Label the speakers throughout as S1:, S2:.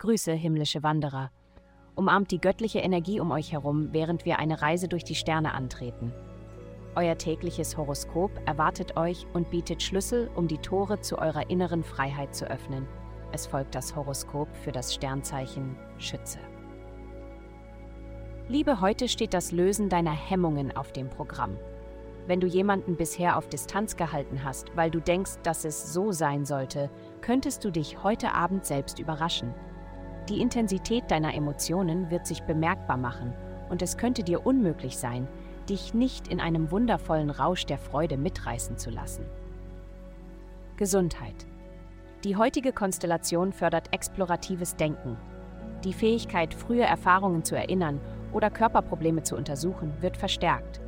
S1: Grüße, himmlische Wanderer. Umarmt die göttliche Energie um euch herum, während wir eine Reise durch die Sterne antreten. Euer tägliches Horoskop erwartet euch und bietet Schlüssel, um die Tore zu eurer inneren Freiheit zu öffnen. Es folgt das Horoskop für das Sternzeichen Schütze. Liebe, heute steht das Lösen deiner Hemmungen auf dem Programm. Wenn du jemanden bisher auf Distanz gehalten hast, weil du denkst, dass es so sein sollte, könntest du dich heute Abend selbst überraschen. Die Intensität deiner Emotionen wird sich bemerkbar machen und es könnte dir unmöglich sein, dich nicht in einem wundervollen Rausch der Freude mitreißen zu lassen. Gesundheit. Die heutige Konstellation fördert exploratives Denken. Die Fähigkeit, frühe Erfahrungen zu erinnern oder Körperprobleme zu untersuchen, wird verstärkt.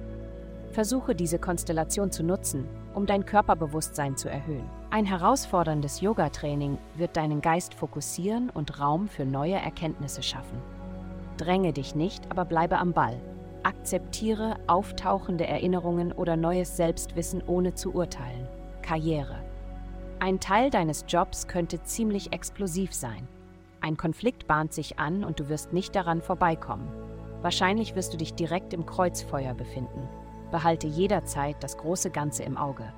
S1: Versuche diese Konstellation zu nutzen, um dein Körperbewusstsein zu erhöhen. Ein herausforderndes Yoga-Training wird deinen Geist fokussieren und Raum für neue Erkenntnisse schaffen. Dränge dich nicht, aber bleibe am Ball. Akzeptiere auftauchende Erinnerungen oder neues Selbstwissen ohne zu urteilen. Karriere. Ein Teil deines Jobs könnte ziemlich explosiv sein. Ein Konflikt bahnt sich an und du wirst nicht daran vorbeikommen. Wahrscheinlich wirst du dich direkt im Kreuzfeuer befinden. Behalte jederzeit das große Ganze im Auge.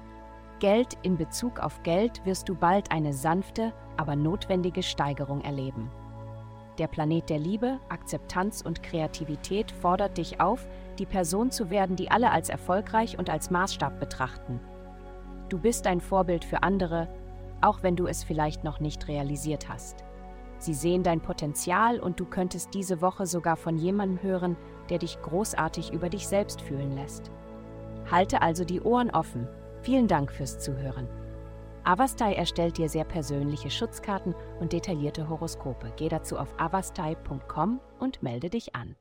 S1: Geld in Bezug auf Geld wirst du bald eine sanfte, aber notwendige Steigerung erleben. Der Planet der Liebe, Akzeptanz und Kreativität fordert dich auf, die Person zu werden, die alle als erfolgreich und als Maßstab betrachten. Du bist ein Vorbild für andere, auch wenn du es vielleicht noch nicht realisiert hast. Sie sehen dein Potenzial und du könntest diese Woche sogar von jemandem hören, der dich großartig über dich selbst fühlen lässt. Halte also die Ohren offen. Vielen Dank fürs Zuhören. Avastai erstellt dir sehr persönliche Schutzkarten und detaillierte Horoskope. Geh dazu auf avastai.com und melde dich an.